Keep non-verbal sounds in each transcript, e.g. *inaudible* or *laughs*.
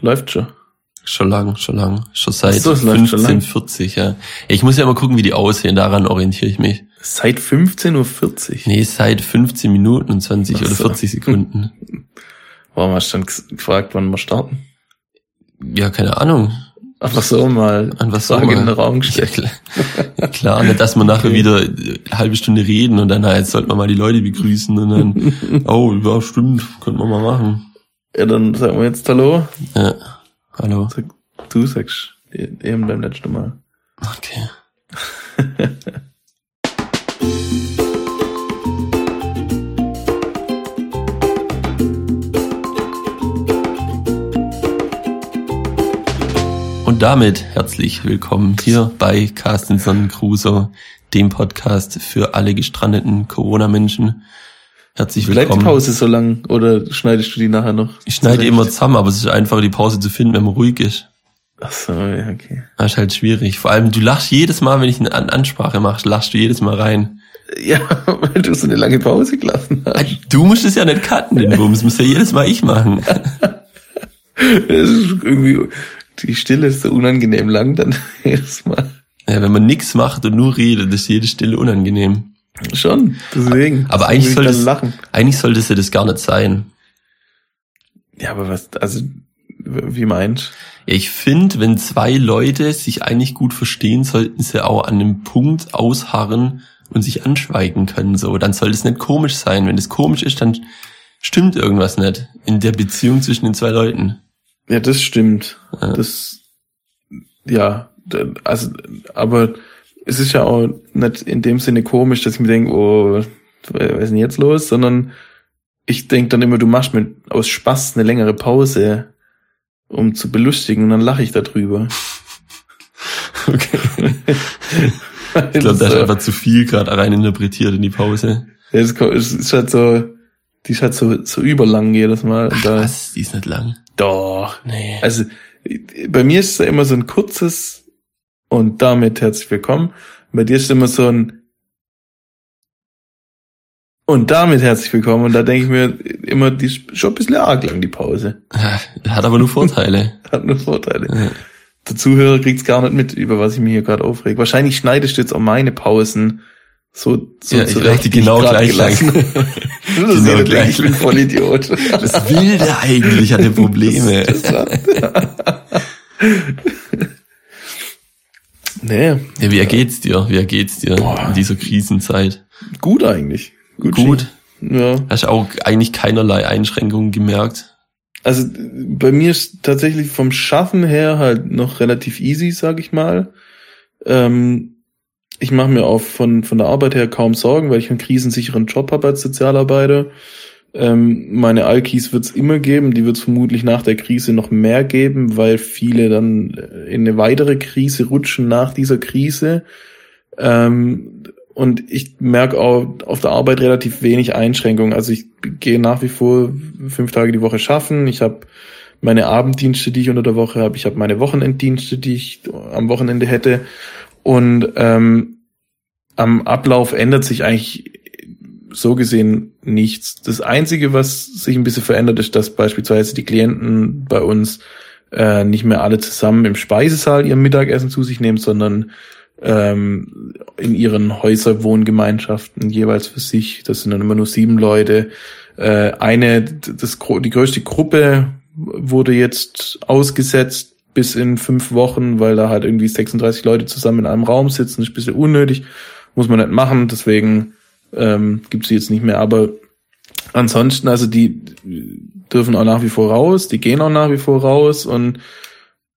Läuft schon. Schon lang, schon lang. Schon seit so, es läuft schon lang. 1540, ja. Ich muss ja mal gucken, wie die aussehen, daran orientiere ich mich. Seit 15.40 Uhr. Nee, seit 15 Minuten und 20 Ach oder so. 40 Sekunden. *laughs* Warum hast du dann gefragt, wann wir starten? Ja, keine Ahnung. Einfach so mal An was Frage soll in den? Raum Ja, gestellt. klar. Ja, klar, nicht, dass wir nachher Okay. wieder eine halbe Stunde reden und dann, jetzt sollten wir mal die Leute begrüßen und dann, *laughs* oh, ja, stimmt, könnten wir mal machen. Ja, dann sagen wir jetzt Hallo. Ja, hallo. Sag, du sagst eben beim letzten Mal. Okay. *laughs* Und damit herzlich willkommen hier bei Carsten Sonnencruiser, dem Podcast für alle gestrandeten Corona-Menschen. Herzlich Bleibt die willkommen. Pause so lang oder schneidest du die nachher noch? Ich schneide immer zusammen, aber es ist einfacher, die Pause zu finden, wenn man ruhig ist. Ach so, ja, okay. Das ist halt schwierig. Vor allem, du lachst jedes Mal, wenn ich eine An Ansprache mache, lachst du jedes Mal rein. Ja, *laughs* weil du so eine lange Pause gelassen Ah, hast. Du musst es ja nicht cutten, den Bums. Muss ja jedes Mal ich machen. *laughs* Es ist irgendwie, die Stille ist so unangenehm lang dann *laughs* jedes Mal. Ja, wenn man nichts macht und nur redet, ist jede Stille unangenehm. Schon, deswegen. Aber eigentlich will soll ich das- dann lachen. Eigentlich sollte es ja das gar nicht sein. Ja, aber was, also, wie meinst Ja, ich finde, wenn zwei Leute sich eigentlich gut verstehen, sollten sie auch an einem Punkt ausharren und sich anschweigen können. So, dann soll es nicht komisch sein. Wenn es komisch ist, dann stimmt irgendwas nicht in der Beziehung zwischen den zwei Leuten. Ja, das stimmt. Ja. Das, ja, also, aber es ist ja auch nicht in dem Sinne komisch, dass ich mir denke, oh, was ist denn jetzt los, sondern ich denke dann immer, du machst mir aus Spaß eine längere Pause, um zu belustigen, und dann lache ich darüber. *laughs* Okay. *laughs* Ich glaube, da ist einfach zu viel gerade rein interpretiert in die Pause. Ja, es ist halt so, die ist halt so, so überlang jedes Mal. Da, Was? Die ist nicht lang. doch. Nee. Also bei mir ist es ja immer so ein kurzes und damit herzlich willkommen. Bei dir ist immer so ein und damit herzlich willkommen. Und da denke ich mir immer, die ist schon ein bisschen arg lang, die Pause. *laughs* Hat aber nur Vorteile. *laughs* Hat nur Vorteile. Ja. Der Zuhörer kriegt's gar nicht mit, über was ich mir hier gerade aufreg. Wahrscheinlich schneidest du jetzt auch meine Pausen so, so Ja, ich zurecht, ich genau grad gleich lang. gelassen. *laughs* Das Genau ist gleich ich bin voll Idiot. Was will der eigentlich? Hat er Probleme? Nee, Ja, wie ergeht's dir? Wie ergeht's dir Boah. in dieser Krisenzeit? gut eigentlich. Gut. Gut. Ja. Hast auch eigentlich keinerlei Einschränkungen gemerkt? Also bei mir ist tatsächlich vom Schaffen her halt noch relativ easy, sag ich mal. Ähm, ich mache mir auch von, von der Arbeit her kaum Sorgen, weil ich einen krisensicheren Job habe als Sozialarbeiter. Ähm, meine Alkis wird's immer geben, die wird's vermutlich nach der Krise noch mehr geben, weil viele dann in eine weitere Krise rutschen nach dieser Krise. Ähm, und ich merke auch auf der Arbeit relativ wenig Einschränkungen. Also ich gehe nach wie vor fünf Tage die Woche schaffen. Ich habe meine Abenddienste, die ich unter der Woche habe. Ich habe meine Wochenenddienste, die ich am Wochenende hätte. Und ähm, am Ablauf ändert sich eigentlich so gesehen nichts. Das Einzige, was sich ein bisschen verändert, ist, dass beispielsweise die Klienten bei uns äh, nicht mehr alle zusammen im Speisesaal ihr Mittagessen zu sich nehmen, sondern ähm, in ihren Häuserwohngemeinschaften jeweils für sich. Das sind dann immer nur sieben Leute. Äh, eine, das, die größte Gruppe wurde jetzt ausgesetzt bis in fünf Wochen, weil da halt irgendwie 36 Leute zusammen in einem Raum sitzen. Das ist ein bisschen unnötig. Muss man nicht machen. Deswegen ähm, gibt sie jetzt nicht mehr. Aber ansonsten, also die dürfen auch nach wie vor raus. Die gehen auch nach wie vor raus. Und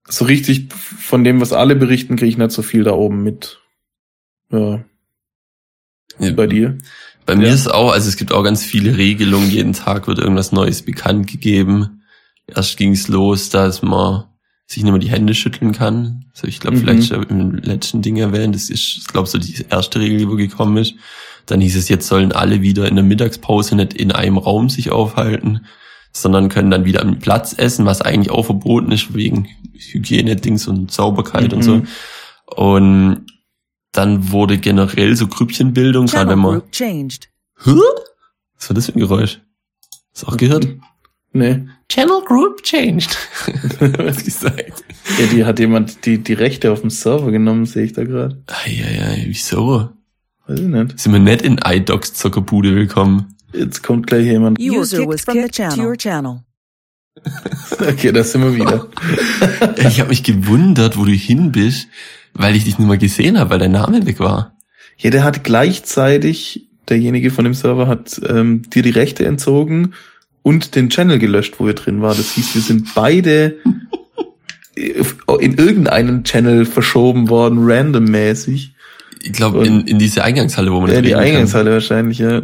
so richtig von dem, was alle berichten, kriege ich nicht so viel da oben mit. Ja, bei dir. Bei mir Ja. ist auch, also es gibt auch ganz viele Regelungen. Jeden Tag wird irgendwas Neues bekannt gegeben. Erst ging es los, dass man sich nicht mehr die Hände schütteln kann. Also ich glaube, Mhm. vielleicht schon im letzten Ding erwähnt. Das ist, ich glaube, so die erste Regel, die wo gekommen ist. Dann hieß es, jetzt sollen alle wieder in der Mittagspause nicht in einem Raum sich aufhalten, sondern können dann wieder am Platz essen, was eigentlich auch verboten ist wegen Hygiene-Dings und Sauberkeit und so. Mhm. Und dann wurde generell so Grüppchenbildung, gerade Channel wenn man group changed. Hä? Was war das für ein Geräusch? Hast du auch gehört? Nee. Channel Group changed. *laughs* Was gesagt? Ja, die hat jemand die, die Rechte auf dem Server genommen, sehe ich da gerade. Eieiei, wieso? Weiß ich nicht. Sind wir nicht in iDocs Zockerbude willkommen? Jetzt kommt gleich jemand. User was kicked to your channel. *laughs* *laughs* Okay, da sind wir wieder. *laughs* Ich habe mich gewundert, wo du hin bist, weil ich dich nicht mal gesehen habe, weil dein Name weg war. Ja, der hat gleichzeitig, derjenige von dem Server hat ähm, dir die Rechte entzogen und den Channel gelöscht, wo wir drin waren. Das hieß, wir sind beide in irgendeinen Channel verschoben worden, randommäßig. Ich glaube, in, in diese Eingangshalle, wo man Ja, die reden kann. Eingangshalle wahrscheinlich, ja.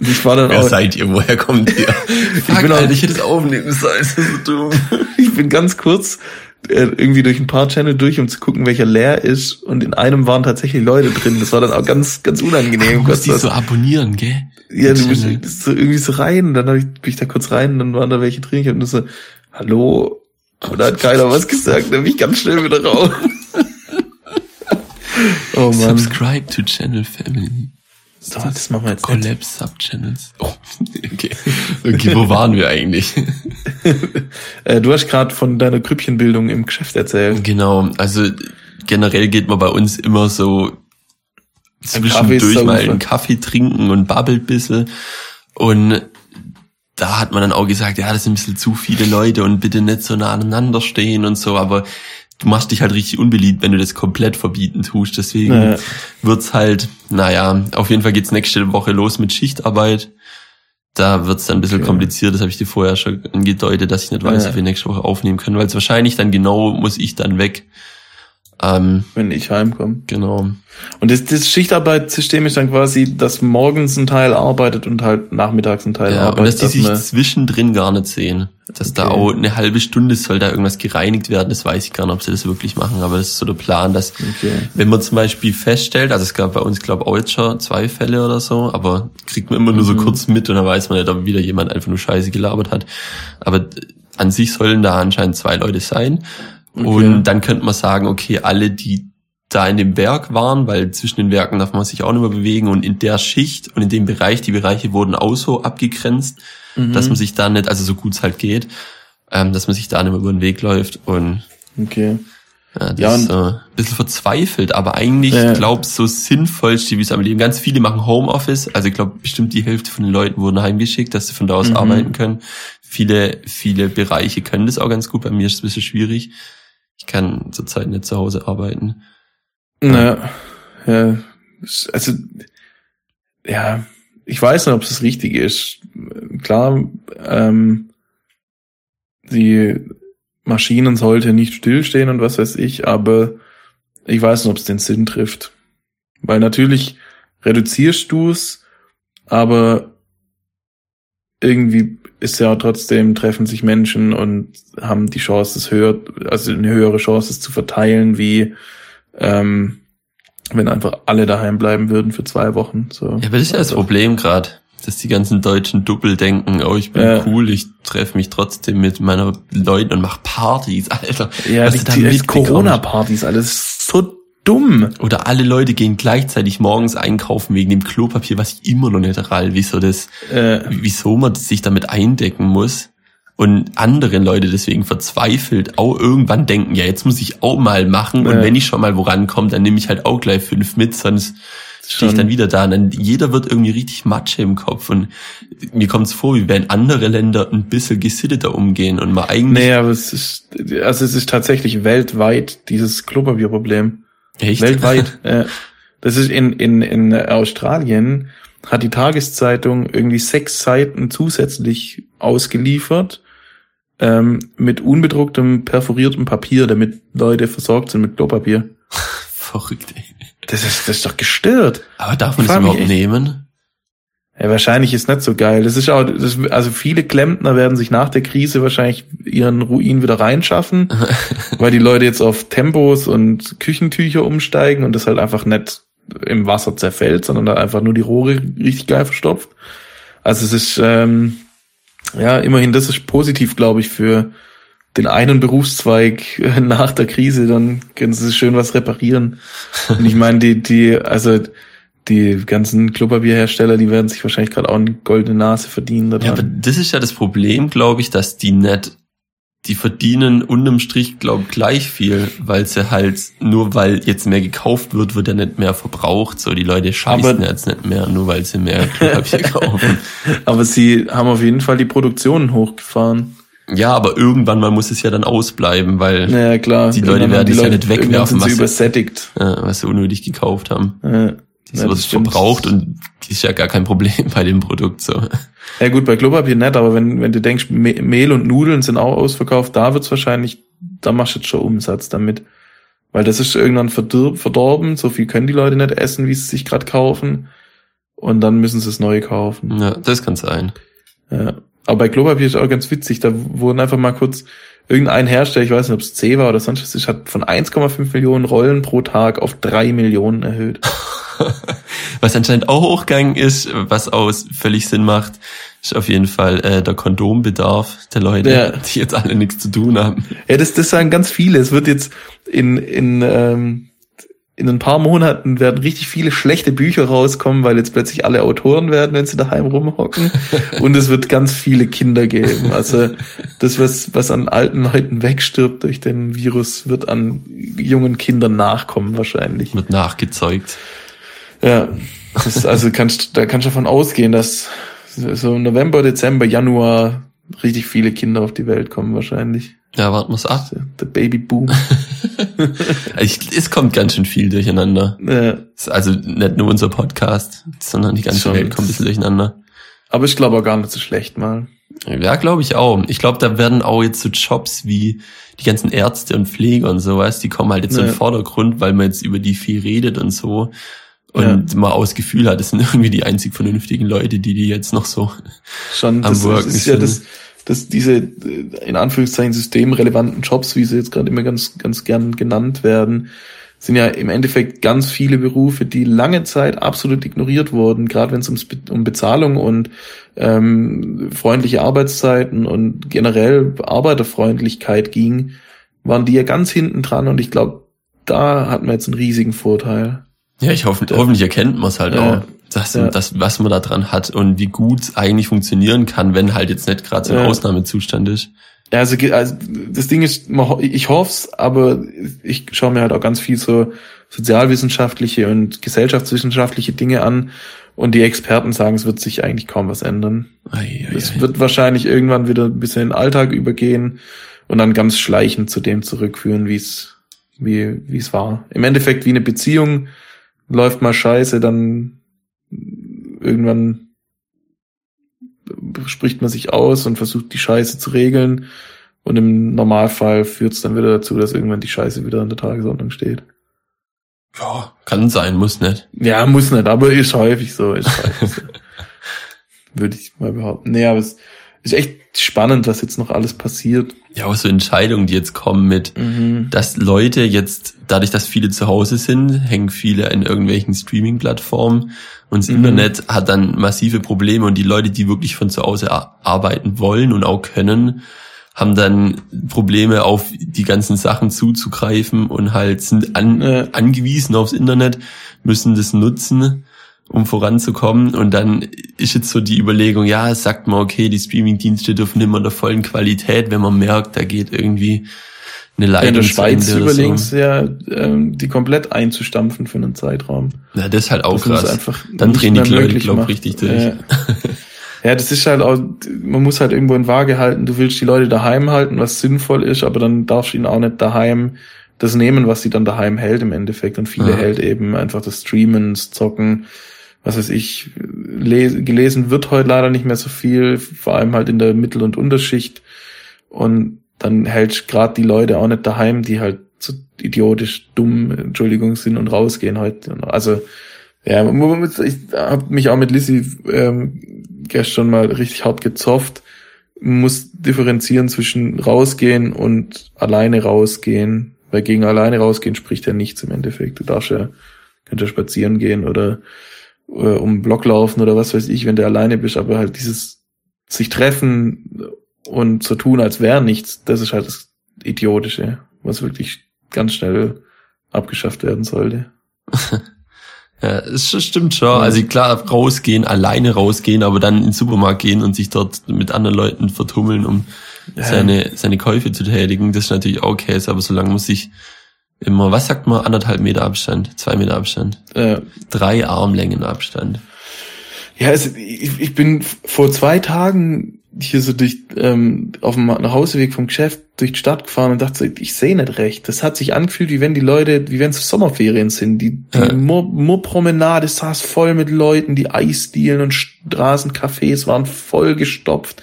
Ich war dann Wer auch, seid ihr? Woher kommt ihr? *laughs* Fuck, bin auch- Alter, ich hätte es aufnehmen sollen. Das ist so dumm. *laughs* ich bin ganz kurz äh, irgendwie durch ein paar Channel durch, um zu gucken, welcher leer ist. Und in einem waren tatsächlich Leute drin. Das war dann auch ganz, ganz unangenehm. Du musst die so abonnieren, gell? Ja, du bist so irgendwie so rein, dann hab ich, bin ich da kurz rein, und dann waren da welche drin, ich hab nur so, hallo, und da hat keiner was gesagt, dann bin ich ganz schnell wieder raus. Oh Mann. Subscribe to Channel Family. So, das machen wir jetzt. Collab Subchannels. Oh, okay. Okay, wo waren wir eigentlich? *laughs* Äh, du hast gerade von deiner Grüppchenbildung im Geschäft erzählt. Genau, also generell geht man bei uns immer so zwischendurch mal einen Kaffee trinken und babbelt ein bisschen. Und da hat man dann auch gesagt, ja, das sind ein bisschen zu viele Leute und bitte nicht so nah aneinander stehen und so, aber du machst dich halt richtig unbeliebt, wenn du das komplett verbieten tust. Deswegen Ja. wird's halt, naja, auf jeden Fall geht's nächste Woche los mit Schichtarbeit. Da wird's dann ein bisschen Okay. kompliziert, das habe ich dir vorher schon angedeutet, dass ich nicht weiß, Ja. ob wir nächste Woche aufnehmen können, weil es wahrscheinlich dann genau muss ich dann weg. Ähm, Wenn ich heimkomme. genau. Und das, das Schichtarbeitssystem ist dann quasi, dass morgens ein Teil arbeitet und halt nachmittags ein Teil Ja, arbeitet. und dass die sich man- zwischendrin gar nicht sehen. Dass da Okay. auch eine halbe Stunde soll da irgendwas gereinigt werden, das weiß ich gar nicht, ob sie das wirklich machen, aber das ist so der Plan, dass Okay. wenn man zum Beispiel feststellt, also es gab bei uns, glaube auch jetzt schon zwei Fälle oder so, aber kriegt man immer nur so Mhm. kurz mit und dann weiß man nicht, ob wieder jemand einfach nur Scheiße gelabert hat. Aber an sich sollen da anscheinend zwei Leute sein. Okay. Und dann könnte man sagen, okay, alle, die da in dem Werk waren, weil zwischen den Werken darf man sich auch nicht mehr bewegen und in der Schicht und in dem Bereich, die Bereiche wurden auch so abgegrenzt, Mhm. dass man sich da nicht, also so gut es halt geht, ähm, dass man sich da nicht mehr über den Weg läuft und Okay. ja, das Ja, ist äh, ein bisschen verzweifelt, aber eigentlich, Ja. ich glaube, so sinnvollste, wie es am Leben. Ganz viele machen Homeoffice, also ich glaube, bestimmt die Hälfte von den Leuten wurden heimgeschickt, dass sie von da aus Mhm. arbeiten können. Viele, viele Bereiche können das auch ganz gut, bei mir ist es ein bisschen schwierig. Ich kann zurzeit nicht zu Hause arbeiten. Naja, ja, also, ja, ich weiß nicht, ob es das Richtige ist. Klar, ähm, die Maschinen sollte nicht stillstehen und was weiß ich, aber ich weiß nicht, ob es den Sinn trifft. Weil natürlich reduzierst du es, aber irgendwie ist ja trotzdem, treffen sich Menschen und haben die Chance, es höher, also eine höhere Chance, es zu verteilen, wie ähm, wenn einfach alle daheim bleiben würden für zwei Wochen. So. Ja, aber das ist ja das Also, Problem gerade, dass die ganzen Deutschen Doppel denken, oh, ich bin Ja. cool, ich treffe mich trotzdem mit meiner Leuten und mach Partys, *laughs* Alter. Ja, die, die. Corona-Partys, alles so dumm. Oder alle Leute gehen gleichzeitig morgens einkaufen wegen dem Klopapier, was ich immer noch nicht rall, wieso das, Äh, wieso man sich damit eindecken muss. Und andere Leute deswegen verzweifelt auch irgendwann denken, ja, jetzt muss ich auch mal machen. Und Ja. wenn ich schon mal vorankomme, dann nehme ich halt auch gleich fünf mit, sonst stehe ich dann wieder da. Und dann jeder wird irgendwie richtig Matsche im Kopf. Und mir kommt es vor, wie wenn andere Länder ein bisschen gesitteter umgehen und man eigentlich nee, aber es ist, also es ist tatsächlich weltweit dieses Klopapierproblem. Echt Weltweit. *laughs* ja. Das ist in, in, in Australien hat die Tageszeitung irgendwie sechs Seiten zusätzlich ausgeliefert ähm, mit unbedrucktem, perforiertem Papier, damit Leute versorgt sind mit Klopapier. *laughs* verrückt. Ey. Das ist, das ist doch gestört. Aber darf man das überhaupt nehmen? Ja, wahrscheinlich ist nicht so geil. Das ist auch, das, also viele Klempner werden sich nach der Krise wahrscheinlich ihren Ruin wieder reinschaffen, *laughs* weil die Leute jetzt auf Tempos und Küchentücher umsteigen und das halt einfach nicht im Wasser zerfällt, sondern da einfach nur die Rohre richtig geil verstopft. Also es ist, ähm, ja, immerhin, das ist positiv, glaube ich, für den einen Berufszweig *laughs* nach der Krise, dann können sie schön was reparieren. Und ich meine, die, die, also die ganzen Klopapierhersteller, die werden sich wahrscheinlich gerade auch eine goldene Nase verdienen. Ja, aber das ist ja das Problem, glaube ich, dass die nicht, die verdienen unterm Strich, glaube ich, gleich viel, weil sie halt, nur weil jetzt mehr gekauft wird, wird ja nicht mehr verbraucht. So, die Leute scheißen Aber- jetzt nicht mehr, nur weil sie mehr *laughs* Klopapier kaufen. Aber sie haben auf jeden Fall die Produktion hochgefahren. Ja, aber irgendwann mal muss es ja dann ausbleiben, weil, klar. Die Leute werden haben es ja nicht wegwerfen, sind sie was- übersättigt. äh, was sie unnötig gekauft haben. Ja. Das Ja, stimmt. verbraucht und das ist ja gar kein Problem *laughs* bei dem Produkt so. Ja gut, bei Klopapier nicht, aber wenn, wenn du denkst, Me- Mehl und Nudeln sind auch ausverkauft, da wird's wahrscheinlich, da machst du jetzt schon Umsatz damit. Weil das ist irgendwann verdorben, so viel können die Leute nicht essen, wie sie sich gerade kaufen. Und dann müssen sie es neu kaufen. Ja, das kann sein. Ja. Aber bei Klopapier ist auch ganz witzig, da wurden einfach mal kurz irgendein Hersteller, ich weiß nicht, ob es C war oder sonst was, hat von 1,5 Millionen Rollen pro Tag auf 3 Millionen erhöht. *laughs* *laughs* Was anscheinend auch hochgegangen ist, was aus völlig Sinn macht, ist auf jeden Fall äh, der Kondombedarf der Leute, Ja. die jetzt alle nichts zu tun haben. Ja, das, das sagen ganz viele. Es wird jetzt in, in, ähm, in ein paar Monaten werden richtig viele schlechte Bücher rauskommen, weil jetzt plötzlich alle Autoren werden, wenn sie daheim rumhocken. *laughs* Und es wird ganz viele Kinder geben. Also das, was, was an alten Leuten wegstirbt durch den Virus, wird an jungen Kindern nachkommen wahrscheinlich. Wird nachgezeugt. Ja, also kannst, da kannst du davon ausgehen, dass so November, Dezember, Januar richtig viele Kinder auf die Welt kommen wahrscheinlich. Ja, warten wir's ab. Der Babyboom. *laughs* Ich, es kommt ganz schön viel durcheinander. Ja. Also nicht nur unser Podcast, sondern die ganze Schon. Welt kommt ein bisschen durcheinander. Aber ich glaube auch gar nicht so schlecht mal. Ja, glaube ich auch. Ich glaube, da werden auch jetzt so Jobs wie die ganzen Ärzte und Pfleger und sowas, die kommen halt jetzt so in Ja. den Vordergrund, weil man jetzt über die viel redet und so. Und man auch das Gefühl hat, das sind *laughs* irgendwie die einzig vernünftigen Leute, die die jetzt noch so Schon, Am das, Worken ist ja sind. das, das, diese, äh, in Anführungszeichen, systemrelevanten Jobs, wie sie jetzt gerade immer ganz, ganz gern genannt werden, sind ja im Endeffekt ganz viele Berufe, die lange Zeit absolut ignoriert wurden, gerade wenn es ums Be- um Bezahlung und ähm, freundliche Arbeitszeiten und generell Arbeiterfreundlichkeit ging, waren die ja ganz hinten dran und ich glaube, da hat man jetzt einen riesigen Vorteil. Ja, ich hoffe, hoffentlich erkennt man es halt Ja. auch, dass, Ja. das, was man da dran hat und wie gut es eigentlich funktionieren kann, wenn halt jetzt nicht gerade so ein Ja. Ausnahmezustand ist. Ja, also, also das Ding ist, ich hoff's, aber ich schaue mir halt auch ganz viel so sozialwissenschaftliche und gesellschaftswissenschaftliche Dinge an und die Experten sagen, es wird sich eigentlich kaum was ändern. Es wird wahrscheinlich irgendwann wieder ein bisschen in den Alltag übergehen und dann ganz schleichend zu dem zurückführen, wie es wie wie es war. Im Endeffekt wie eine Beziehung läuft mal scheiße, dann irgendwann spricht man sich aus und versucht die Scheiße zu regeln und im Normalfall führt es dann wieder dazu, dass irgendwann die Scheiße wieder an der Tagesordnung steht. Ja, kann sein, muss nicht. Ja, muss nicht, aber ist häufig so. Ist häufig so. *laughs* Würde ich mal behaupten. Nee, aber es ist echt spannend, was jetzt noch alles passiert. Ja, auch so Entscheidungen, die jetzt kommen mit, Mhm. dass Leute jetzt, dadurch, dass viele zu Hause sind, hängen viele in irgendwelchen Streaming-Plattformen und das Mhm. Internet hat dann massive Probleme und die Leute, die wirklich von zu Hause ar- arbeiten wollen und auch können, haben dann Probleme auf die ganzen Sachen zuzugreifen und halt sind an, Ja. angewiesen aufs Internet, müssen das nutzen, um voranzukommen. Und dann ist jetzt so die Überlegung, ja, sagt man, okay, die Streaming-Dienste dürfen immer in der vollen Qualität, wenn man merkt, da geht irgendwie eine Ja, Leitung in der Schweiz überlegen so. ja, ähm, die komplett einzustampfen für einen Zeitraum. Ja, das ist halt auch es krass. einfach Dann drehen die Leute, möglich glaub macht. richtig durch. Ja. ja, das ist halt auch, man muss halt irgendwo in Waage halten, du willst die Leute daheim halten, was sinnvoll ist, aber dann darfst du ihnen auch nicht daheim das nehmen, was sie dann daheim hält im Endeffekt. Und viele Ja. hält eben einfach das Streamen, das Zocken, was weiß ich, les gelesen wird heute leider nicht mehr so viel, vor allem halt in der Mittel- und Unterschicht. Und dann hält gerade die Leute auch nicht daheim, die halt so idiotisch dumm, Entschuldigung, sind und rausgehen heute. Also, ja, ich habe mich auch mit Lissy ähm, gestern mal richtig hart gezofft. Muss differenzieren zwischen rausgehen und alleine rausgehen, weil gegen alleine rausgehen spricht ja nichts im Endeffekt. Du darfst ja, könnt ja spazieren gehen oder äh, um Block laufen oder was weiß ich, wenn du alleine bist, aber halt dieses sich treffen und so tun, als wäre nichts, das ist halt das Idiotische, was wirklich ganz schnell abgeschafft werden sollte. *laughs* Ja, es stimmt schon. Also klar, rausgehen, alleine rausgehen, aber dann in den Supermarkt gehen und sich dort mit anderen Leuten vertummeln, um ja. seine, seine Käufe zu tätigen, das ist natürlich auch okay, aber solange muss ich immer, was sagt man, anderthalb Meter Abstand, zwei Meter Abstand, ja. drei Armlängen Abstand. Ja, also ich, ich bin vor zwei Tagen hier so durch ähm, auf dem Nachhauseweg vom Geschäft durch die Stadt gefahren und dachte ich sehe nicht recht. Das hat sich angefühlt, wie wenn die Leute, wie wenn es Sommerferien sind. Die, die ja. Moorpromenade saß voll mit Leuten, die Eisdielen und Straßencafés waren voll gestopft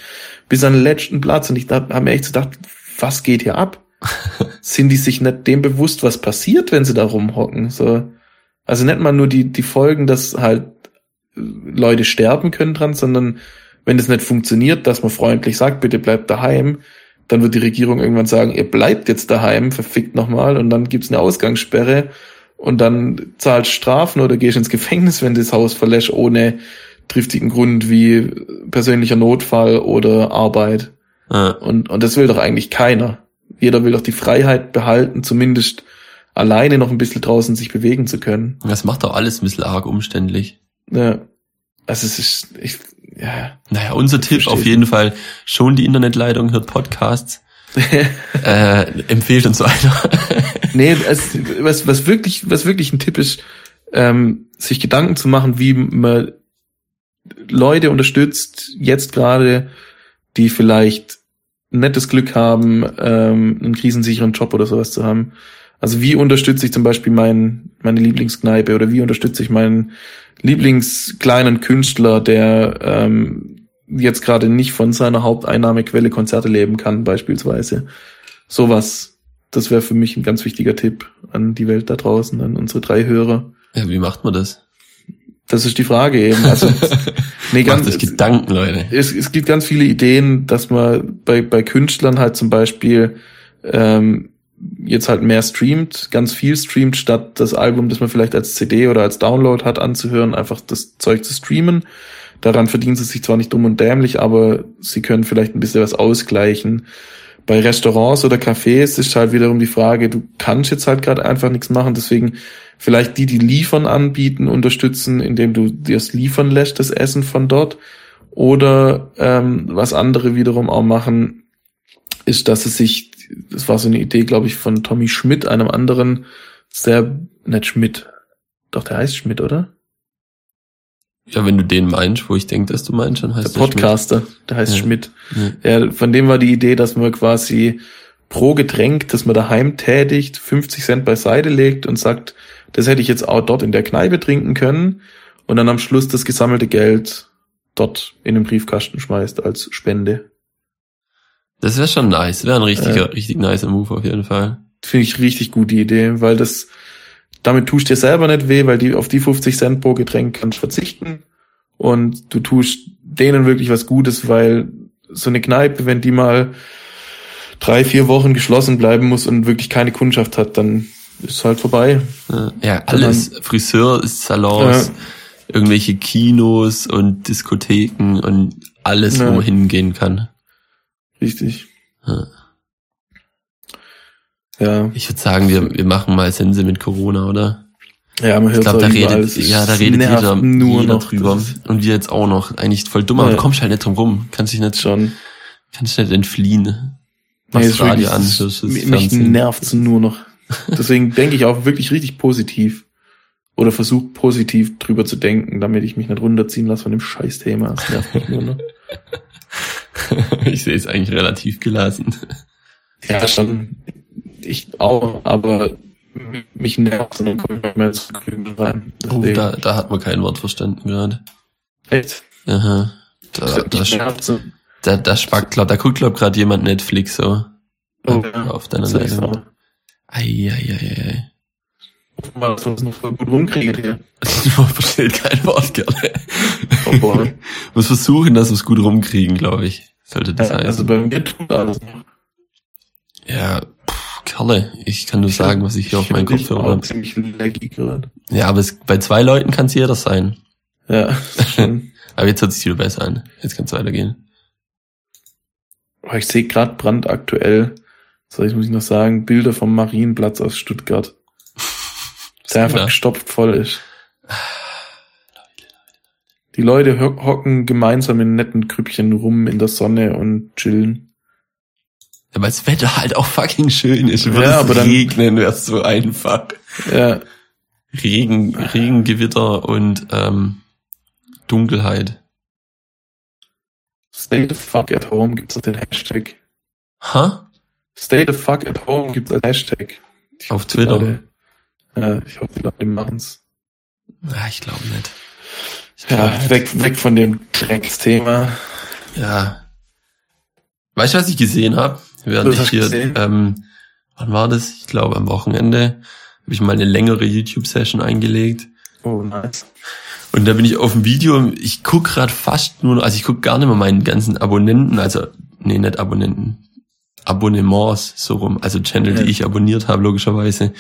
bis an den letzten Platz. Und ich habe mir echt gedacht, was geht hier ab? *laughs* sind die sich nicht dem bewusst, was passiert, wenn sie da rumhocken? So, also nicht mal nur die, die Folgen, dass halt Leute sterben können dran, sondern wenn das nicht funktioniert, dass man freundlich sagt, bitte bleibt daheim, dann wird die Regierung irgendwann sagen, ihr bleibt jetzt daheim, verfickt nochmal, und dann gibt's eine Ausgangssperre und dann zahlst Strafen oder gehst ins Gefängnis, wenn du das Haus verlässt, ohne triftigen Grund wie persönlicher Notfall oder Arbeit. Ja. Und, und das will doch eigentlich keiner. Jeder will doch die Freiheit behalten, zumindest alleine noch ein bisschen draußen sich bewegen zu können. Das macht doch alles ein bisschen arg umständlich. Ja. Also es ist, ich, ja. Naja, unser Tipp auf jeden Fall, schon die Internetleitung, hört Podcasts. *laughs* äh, empfehlt uns weiter. *laughs* nee, es, was, was wirklich, was wirklich ein Tipp ist, ähm, sich Gedanken zu machen, wie man Leute unterstützt, jetzt gerade, die vielleicht nettes Glück haben, ähm, einen krisensicheren Job oder sowas zu haben. Also wie unterstütze ich zum Beispiel mein, meine Lieblingskneipe oder wie unterstütze ich meinen Lieblingskleinen Künstler, der ähm, jetzt gerade nicht von seiner Haupteinnahmequelle Konzerte leben kann, beispielsweise. Sowas, das wäre für mich ein ganz wichtiger Tipp an die Welt da draußen, an unsere drei Hörer. Ja, wie macht man das? Das ist die Frage eben. Also, *laughs* nee, ganz, Macht Gedanken, Leute. Es, es gibt ganz viele Ideen, dass man bei, bei Künstlern halt zum Beispiel ähm, jetzt halt mehr streamt, ganz viel streamt, statt das Album, das man vielleicht als CD oder als Download hat, anzuhören, einfach das Zeug zu streamen. Daran verdienen sie sich zwar nicht dumm und dämlich, aber sie können vielleicht ein bisschen was ausgleichen. Bei Restaurants oder Cafés ist halt wiederum die Frage, du kannst jetzt halt gerade einfach nichts machen, deswegen vielleicht die, die liefern anbieten, unterstützen, indem du dir es liefern lässt, das Essen von dort. Oder ähm, was andere wiederum auch machen, ist, dass es sich das war so eine Idee, glaube ich, von Tommy Schmidt, einem anderen, sehr, nicht Schmidt, doch der heißt Schmidt, oder? Ja, wenn du den meinst, wo ich denke, dass du meinst, dann heißt der, der Podcaster, Schmidt. der heißt ja. Schmidt. Ja. ja, von dem war die Idee, dass man quasi pro Getränk, das man daheim tätigt, 50 Cent beiseite legt und sagt, das hätte ich jetzt auch dort in der Kneipe trinken können und dann am Schluss das gesammelte Geld dort in den Briefkasten schmeißt als Spende. Das wäre schon nice. Wäre ein richtiger, äh, richtig nicer Move auf jeden Fall. Finde ich richtig gute Idee, weil das, damit tust dir selber nicht weh, weil die auf die 50 Cent pro Getränk kannst verzichten und du tust denen wirklich was Gutes, weil so eine Kneipe, wenn die mal drei, vier Wochen geschlossen bleiben muss und wirklich keine Kundschaft hat, dann ist halt vorbei. Ja, alles. Dann, Friseur, Salons, ja. irgendwelche Kinos und Diskotheken und alles, ja. wo man hingehen kann. Richtig. Ja. Ja. Ich würde sagen, wir, wir machen mal Sense mit Corona, oder? Ja, man hört ich glaub, da redet, ja, da redet jeder, nur jeder noch drüber. Und wir jetzt auch noch. Eigentlich voll dumm, aber ja. kommst halt nicht drum rum. Kannst dich nicht schon, kannst nicht entfliehen. Machst nee, Radio an, hörst Mich Fernsehen. nervt's nur noch. Deswegen denke ich auch wirklich richtig positiv. Oder versuche positiv drüber zu denken, damit ich mich nicht runterziehen lasse von dem Scheißthema. Das nervt mich nur noch. *laughs* ich sehe es eigentlich relativ gelassen. Ja, schon. Ich auch, aber mich nervt und dann komme ich nicht mehr zu rein. Oh, da, da hat man kein Wort verstanden gerade. Echt? Aha. Da, da, da, da spackt, glaub, da guckt, glaub, gerade jemand Netflix so. Oh, ja. Auf deiner Seite. Eieieiei. Mal, dass wir noch voll gut rumkriegen hier. *laughs* Man versteht kein Wort, gerne. Oh boy. Muss versuchen, dass wir es gut rumkriegen, glaube ich. Sollte das ja, heißen. Also bei mir tut alles noch. Ja, Kerle, ich kann nur ich sagen, was ich hier ich auf meinen Kopfhörer habe. ziemlich laggy gerade. Ja, aber es, bei zwei Leuten kann es jeder sein. Ja, *laughs* aber jetzt hört sich wieder besser an. Jetzt kann es weitergehen. Ich sehe gerade brandaktuell, so ich muss ich noch sagen, Bilder vom Marienplatz aus Stuttgart. *laughs* Der einfach gestopft voll ist. Die Leute ho hocken gemeinsam in netten Grüppchen rum in der Sonne und chillen. Ja, weil das Wetter halt auch fucking schön ist. Würde Ja, aber dann- regnen, wäre so einfach. Ja, Regen, Regengewitter und ähm, Dunkelheit. stay the fuck at home gibt's den Hashtag. Ha? Stay the fuck at home gibt's als Hashtag. Ich Auf Twitter? Leute- Ja, ich hoffe, die Leute machen's. Ja, ich glaube nicht. Ich Ja, glaub nicht. weg, weg von dem Drecksthema. Ja. Weißt du, was ich gesehen habe? Während ich hier, gesehen? ähm, wann war das? Ich glaube am Wochenende habe ich mal eine längere YouTube-Session eingelegt. Oh, nice. Und da bin ich auf dem Video, ich guck grad fast nur, noch- also ich guck gar nicht mehr meinen ganzen Abonnenten, also, nee, nicht Abonnenten, Abonnements, so rum, also Channel, Ja. die ich abonniert habe, logischerweise,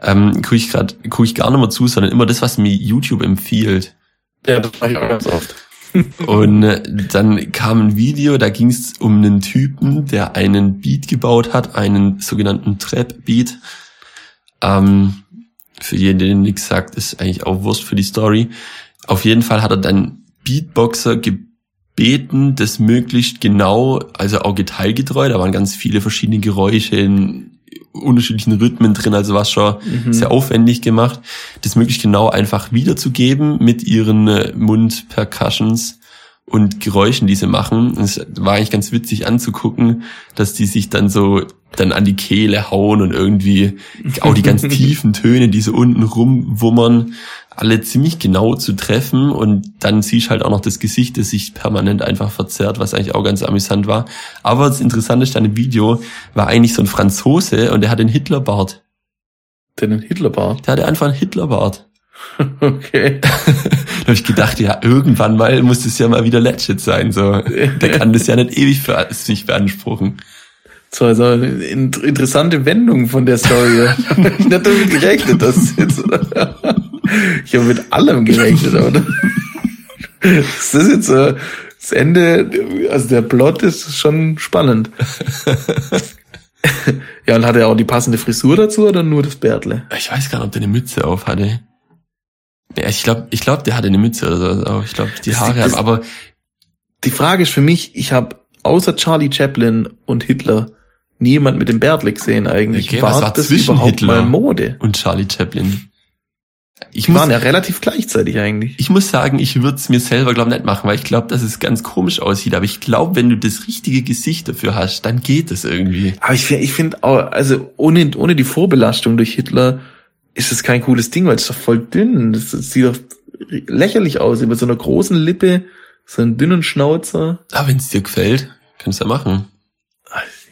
ähm, guck ich grad, guck ich gar nicht mehr zu, sondern immer das, was mir YouTube empfiehlt. Ja, das mache ich auch ganz oft. Und äh, dann kam ein Video, da ging es um einen Typen, der einen Beat gebaut hat, einen sogenannten Trap-Beat. Ähm, für jeden, der nichts sagt, ist eigentlich auch Wurst für die Story. Auf jeden Fall hat er dann Beatboxer gebeten, das möglichst genau, also auch detailgetreu, da waren ganz viele verschiedene Geräusche in unterschiedlichen Rhythmen drin, also war schon Mhm. sehr aufwendig gemacht, das möglichst genau einfach wiederzugeben mit ihren äh, Mundpercussions und Geräuschen, die sie machen. Und Es war eigentlich ganz witzig anzugucken, dass die sich dann so dann an die Kehle hauen und irgendwie auch die ganz *laughs* tiefen Töne, die so unten rumwummern, alle ziemlich genau zu treffen und dann siehst halt auch noch das Gesicht, das sich permanent einfach verzerrt, was eigentlich auch ganz amüsant war. Aber das Interessanteste an dem Video war eigentlich so ein Franzose und der hat einen Hitlerbart. Den Hitlerbart. Der hatte einfach einen Hitlerbart. *laughs* Okay. *laughs* Da habe ich gedacht, ja, irgendwann mal muss das ja mal wieder legit sein. So, der kann das ja nicht ewig für sich beanspruchen. So, also interessante Wendung von der Story. *laughs* Ich nicht damit gerechnet, dass jetzt, ich habe mit allem gerechnet, *laughs* oder? Das ist jetzt so, das Ende, also der Plot ist schon spannend. Ja, und hat er auch die passende Frisur dazu oder nur das Bärtle? Ich weiß gar nicht, ob der eine Mütze auf hatte. Ja, ich glaube, ich glaub, der hatte eine Mütze oder so. Ich glaube, die Haare, das- aber Die Frage ist für mich, ich habe außer Charlie Chaplin und Hitler niemand mit dem Bärtle gesehen eigentlich. Okay, was war das zwischen überhaupt Hitler? mal Mode? und Charlie Chaplin. Ich Die muss, waren ja relativ gleichzeitig eigentlich. ich muss sagen, ich würde es mir selber glaub nicht machen, weil ich glaube, dass es ganz komisch aussieht. Aber ich glaube, wenn du das richtige Gesicht dafür hast, dann geht es irgendwie. Aber ich, find- ich finde auch, also ohne, ohne die Vorbelastung durch Hitler ist es kein cooles Ding, weil es ist doch voll dünn. Das, das sieht doch lächerlich aus, über so einer großen Lippe, so einen dünnen Schnauzer. Aber wenn es dir gefällt, kannst du ja machen.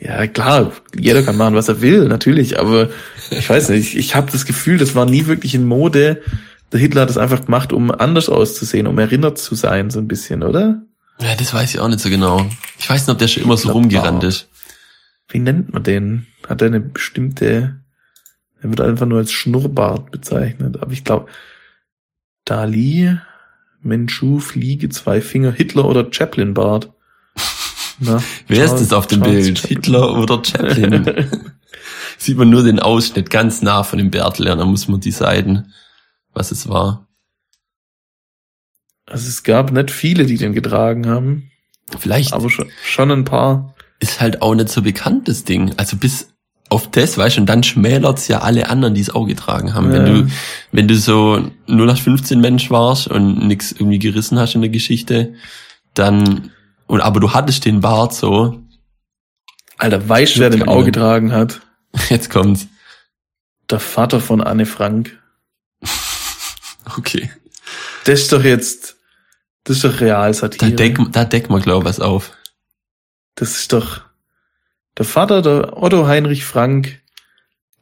Ja, klar, jeder kann machen, was er will, natürlich, aber ich weiß nicht, ich, ich habe das Gefühl, das war nie wirklich in Mode. Der Hitler hat es einfach gemacht, um anders auszusehen, um erinnert zu sein, so ein bisschen, oder? Ja, das weiß ich auch nicht so genau. Ich weiß nicht, ob der schon immer so rumgerannt ist. Wie nennt man den? Hat er eine bestimmte, er wird einfach nur als Schnurrbart bezeichnet, aber ich glaube, Dali, Menchu, Fliege, zwei Finger, Hitler oder Chaplin-Bart. Na, Wer ist Charles- das auf dem Charles Bild? Chaplin. Hitler oder Chaplin? *laughs* Sieht man nur den Ausschnitt ganz nah von dem Bärtel und dann muss man deciden, was es war. Also es gab nicht viele, die den getragen haben, Vielleicht aber schon, schon ein paar. ist halt auch nicht so bekannt, das Ding. Also bis auf das, weißt du, und dann schmälert's ja alle anderen, die es auch getragen haben. Wenn Ja. du, wenn du so 0815 Mensch warst und nix irgendwie gerissen hast in der Geschichte, dann, und aber du hattest den Bart so, Alter, weißt du, wer den Ahnung. getragen hat? *laughs* jetzt kommt's. Der Vater von Anne Frank. *laughs* Okay. Das ist doch jetzt, das ist doch Da Realsatire. deck, da deck mal, glaub was auf. Das ist doch der Vater, der Otto Heinrich Frank,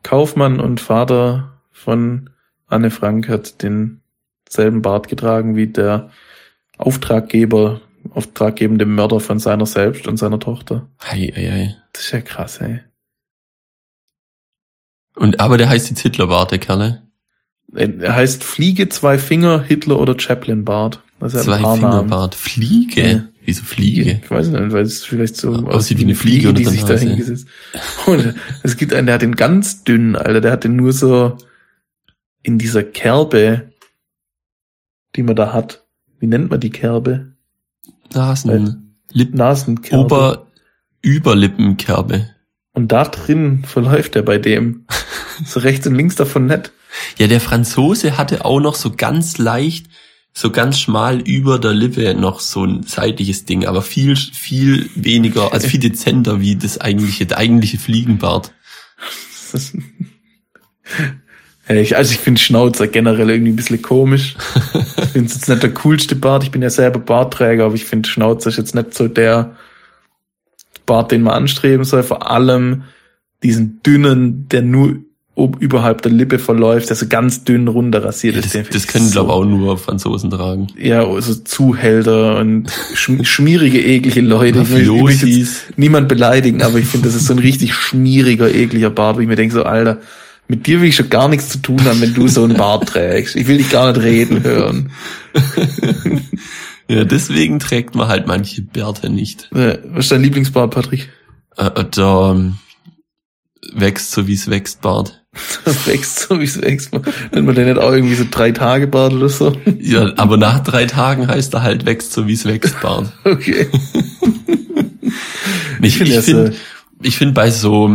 Kaufmann und Vater von Anne Frank, hat denselben Bart getragen wie der Auftraggeber, auftraggebende Mörder von seiner selbst und seiner Tochter. Hei, hei, hei. Das ist ja krass, ey. Und, aber der heißt jetzt Hitlerbart, der Kerle. Er heißt Fliege, zwei Finger, Hitler oder Chaplin Bart. Ja Zwei Finger. Bart. Fliege? Ja. Wieso Fliege? Ich weiß nicht, weil es vielleicht so Aussieht wie eine Fliege die unter sich da hingesetzt. *laughs* Und es gibt einen, der hat den ganz dünnen, Alter, der hat den nur so in dieser Kerbe, die man da hat, wie nennt man die Kerbe? Nasen, Lippen, Nasenkerbe. Ober, Überlippenkerbe. Und da drin verläuft er bei dem. *laughs* So rechts und links davon nicht. Ja, der Franzose hatte auch noch so ganz leicht, so ganz schmal über der Lippe noch so ein seitliches Ding, aber viel, viel weniger, also viel *laughs* dezenter wie das eigentliche, der eigentliche Fliegenbart. Ich, also ich finde Schnauzer generell irgendwie ein bisschen komisch. Ich finde es jetzt nicht der coolste Bart. Ich bin ja selber Bartträger, aber ich finde Schnauzer ist jetzt nicht so der Bart, den man anstreben soll. Vor allem diesen dünnen, der nur ob, überhalb der Lippe verläuft, der so ganz dünn runter rasiert Ja, ist. das, ich können, so, glaube auch nur Franzosen tragen. Ja, so Zuhälter und schm schmierige, eklige Leute. Ich will, ich will niemand beleidigen, aber ich finde, das ist so ein richtig schmieriger, ekliger Bart, wo ich mir denke, so, Alter, mit dir will ich schon gar nichts zu tun haben, wenn du so einen Bart *laughs* trägst. Ich will dich gar nicht reden hören. *laughs* Ja, deswegen trägt man halt manche Bärte nicht. Was ist dein Lieblingsbart, Patrick? Äh, äh, da ähm, wächst so wie es wächst Bart. Das *laughs* wächst so, wie es wächst. Nennt man den nicht auch irgendwie so drei Tage Bart oder so? Ja, aber nach drei Tagen heißt er halt wächst so wie es wächst Bart. Okay. Ich, find finde, ich finde bei so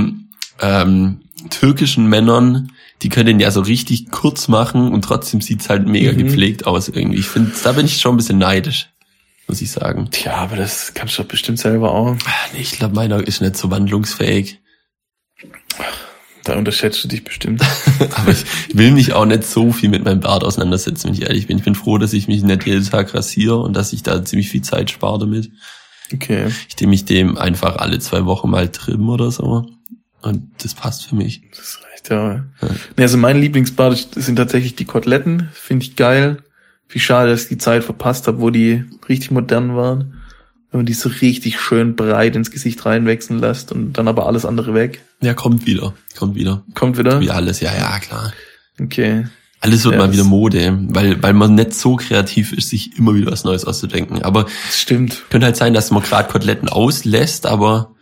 ähm, türkischen Männern, die können den ja so richtig kurz machen und trotzdem sieht's halt mega Mhm. gepflegt aus irgendwie. Ich finde, da bin ich schon ein bisschen neidisch, muss ich sagen. Tja, aber das kannst du doch bestimmt selber auch. Ah, nee, Ich glaube, meiner ist nicht so wandlungsfähig. Da unterschätzt du dich bestimmt. *laughs* Aber ich will mich auch nicht so viel mit meinem Bart auseinandersetzen, wenn ich ehrlich bin. Ich bin froh, dass ich mich nicht jeden Tag rasiere und dass ich da ziemlich viel Zeit spare damit. Okay. Ich dem mich dem einfach alle zwei Wochen mal trimmen oder so. Und das passt für mich. Das reicht ja. Nee, also mein Lieblingsbart sind tatsächlich die Koteletten. Finde ich geil. Wie schade, dass ich die Zeit verpasst habe, wo die richtig modern waren. Wenn man die so richtig schön breit ins Gesicht reinwechseln lässt und dann aber alles andere weg. Ja, kommt wieder. Kommt wieder. Kommt wieder? Wie alles, ja, ja, klar. Okay. Alles wird Ja, mal wieder Mode, weil, weil man nicht so kreativ ist, sich immer wieder was Neues auszudenken. Aber Das stimmt. könnte halt sein, dass man gerade Koteletten auslässt, aber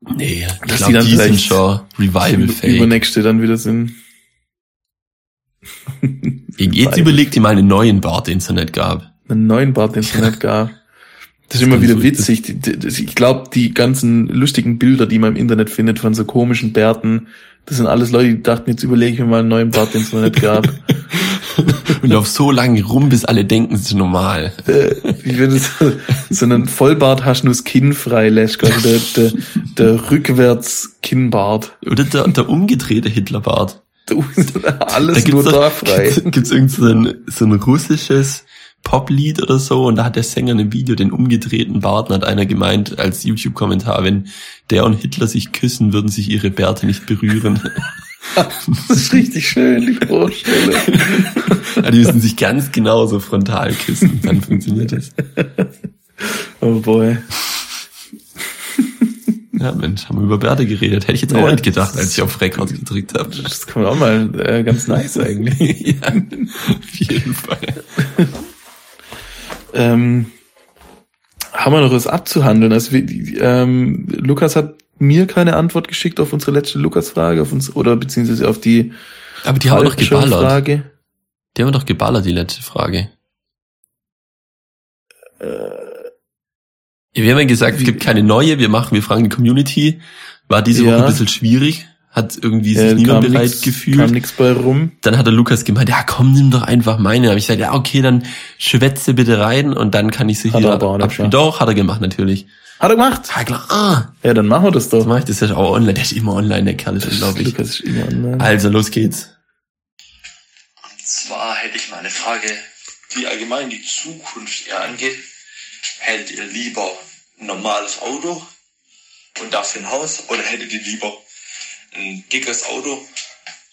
nee, ich Dass glaube, die die, dann sind vielleicht schon revival-fähig. Übernächste dann wieder sind. Jetzt überlegt ihr mal einen neuen Bart, den es nicht gab. einen neuen Bart, den es nicht gab. Das ist immer wieder witzig. Die- die- Ich glaube, die ganzen lustigen Bilder, die man im Internet findet von so komischen Bärten, das sind alles Leute, die dachten, jetzt überlege ich mir mal einen neuen Bart, den es noch nicht gab. *laughs* *laughs* Und auf so lange rum, bis alle denken, es ist normal. äh, wie wenn du so, so einen Vollbart hast, nur das Kinn frei lässt, quasi der, der, der rückwärts Kinnbart. Oder der, der umgedrehte Hitlerbart. Du, *laughs* alles nur doch- da *laughs* frei. Gibt's, gibt's irgend so ein, so ein russisches Poplied oder so und da hat der Sänger in einem Video den umgedrehten Bart und hat einer gemeint als YouTube-Kommentar, wenn der und Hitler sich küssen, würden sich ihre Bärte nicht berühren. *laughs* *laughs* Das ist richtig schön, die Vorstellung. Ja, Die müssen sich ganz genauso frontal küssen, dann funktioniert das. Oh boy. Ja, Mensch, haben wir über Bärte geredet. Hätte ich jetzt auch Ja, nicht gedacht, als ich auf Record gedrückt habe. Das kann man auch mal äh, ganz nice eigentlich. *laughs* ja, auf jeden Fall. Ähm, haben wir noch was abzuhandeln? Also wir, die, ähm, Lukas hat mir keine Antwort geschickt auf unsere letzte Lukas-Frage, auf uns oder beziehungsweise auf die Aber die haben wir doch geballert. Frage. Die haben wir doch geballert, die letzte Frage. Äh, wir haben ja gesagt, es gibt keine neue, wir machen, wir fragen die Community. War diese Ja. Woche ein bisschen schwierig, hat irgendwie sich äh, niemand bereit nix, gefühlt. Kam nix bei rum. Dann hat der Lukas gemeint, ja komm, nimm doch einfach meine. Hab ich gesagt, ja okay, dann schwätze bitte rein und dann kann ich sie Hat hier er aber auch nicht abspielen. Doch, hat er gemacht natürlich. Hat er gemacht? Ja klar, ah, Ja, dann machen wir das das doch. mache ich, das ist ja auch online. Der ist immer online, der Kerl ist unglaublich. Lukas ist immer online. Also, los geht's. Und zwar hätte ich mal eine Frage, die allgemein die Zukunft eher angeht. Hättet ihr lieber ein normales Auto und dafür ein Haus oder hättet ihr lieber ein dickes Auto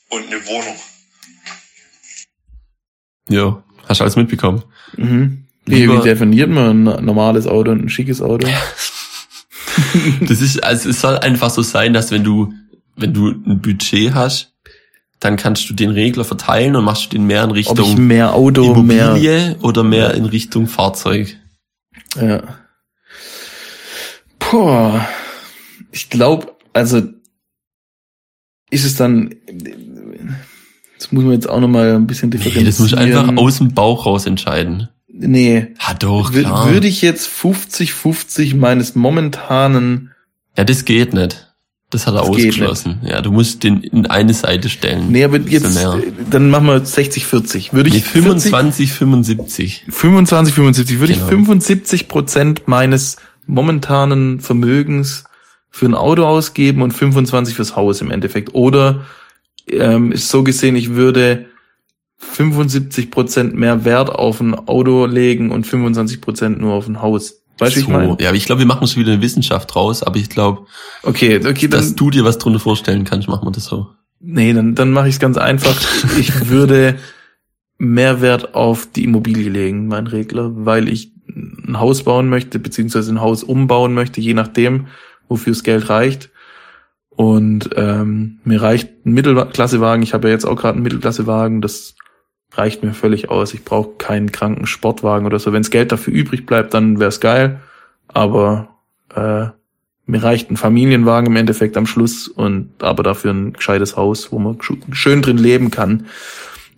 und eine Wohnung? Jo, hast du alles mitbekommen? Mhm. Wie, wie definiert man ein normales Auto und ein schickes Auto? *laughs* Das ist, also es soll einfach so sein, dass wenn du, wenn du ein Budget hast, dann kannst du den Regler verteilen und machst du den mehr in Ob ich Richtung mehr Auto, mehr... Immobilie oder mehr in Richtung Fahrzeug. Ja. Puh. Ich glaube, also ist es dann Das muss man jetzt auch nochmal ein bisschen differenzieren. Nee, das muss ich einfach aus dem Bauch raus entscheiden. Nee. Hat doch, klar. Würde ich jetzt 50-50 meines momentanen... Ja, das geht nicht. Das hat er das ausgeschlossen. Ja, du musst den in eine Seite stellen. Nee, aber jetzt, dann machen wir 60-40. Würde ich nee, 25, 75. 25, 75. Würde genau. ich 75 Prozent meines momentanen Vermögens für ein Auto ausgeben und 25 fürs Haus im Endeffekt. Oder ähm, ist so gesehen, ich würde 75 Prozent mehr Wert auf ein Auto legen und 25 Prozent nur auf ein Haus. Weißt du, so, ich meine? Ja, aber ich glaube, wir machen schon wieder eine Wissenschaft draus, aber ich glaube, okay, okay, dann, dass du dir was drunter vorstellen kannst, machen wir das so. Nee, dann, dann mache ich es ganz einfach. *laughs* ich würde mehr Wert auf die Immobilie legen, mein Regler, weil ich ein Haus bauen möchte, beziehungsweise ein Haus umbauen möchte, je nachdem, wofür das Geld reicht. Und ähm, mir reicht ein Mittelklassewagen. Ich habe ja jetzt auch gerade einen Mittelklassewagen. Das reicht mir völlig aus. Ich brauche keinen kranken Sportwagen oder so. Wenn Geld dafür übrig bleibt, dann wäre es geil. Aber äh, mir reicht ein Familienwagen im Endeffekt am Schluss und aber dafür ein gescheites Haus, wo man schön drin leben kann.